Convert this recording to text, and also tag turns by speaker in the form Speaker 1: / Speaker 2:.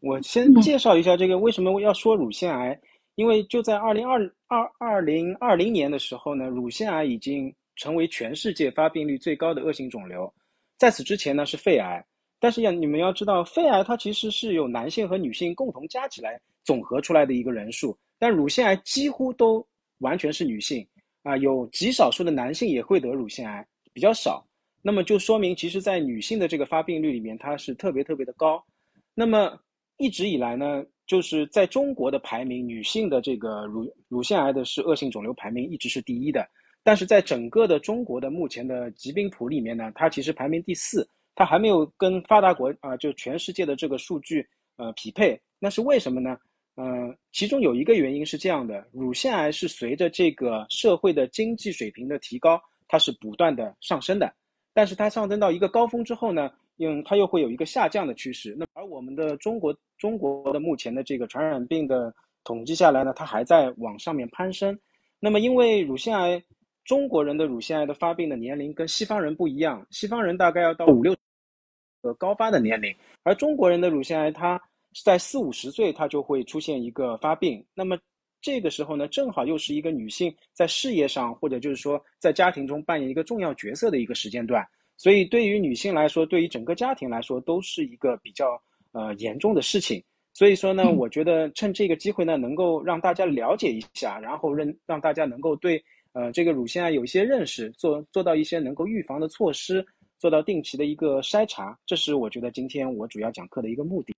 Speaker 1: 我先介绍一下这个为什么要说乳腺癌，因为就在二零二二二零二零年的时候呢，乳腺癌已经成为全世界发病率最高的恶性肿瘤。在此之前呢是肺癌，但是要你们要知道，肺癌它其实是有男性和女性共同加起来总和出来的一个人数，但乳腺癌几乎都完全是女性啊，有极少数的男性也会得乳腺癌，比较少。那么就说明，其实，在女性的这个发病率里面，它是特别特别的高。那么一直以来呢，就是在中国的排名，女性的这个乳乳腺癌的是恶性肿瘤排名一直是第一的，但是在整个的中国的目前的疾病谱里面呢，它其实排名第四，它还没有跟发达国啊，就全世界的这个数据呃匹配。那是为什么呢？嗯，其中有一个原因是这样的：乳腺癌是随着这个社会的经济水平的提高，它是不断的上升的，但是它上升到一个高峰之后呢？嗯它又会有一个下降的趋势。那我们的中国中国的目前的这个传染病的统计下来呢，它还在往上面攀升。那么因为乳腺癌，中国人的乳腺癌的发病的年龄跟西方人不一样，西方人大概要到五六个高发的年龄，而中国人的乳腺癌，它在四五十岁它就会出现一个发病。那么这个时候呢，正好又是一个女性在事业上或者就是说在家庭中扮演一个重要角色的一个时间段。所以，对于女性来说，对于整个家庭来说，都是一个比较呃严重的事情。所以说呢，我觉得趁这个机会呢，能够让大家了解一下，然后让让大家能够对呃这个乳腺癌有一些认识，做做到一些能够预防的措施，做到定期的一个筛查，这是我觉得今天我主要讲课的一个目的。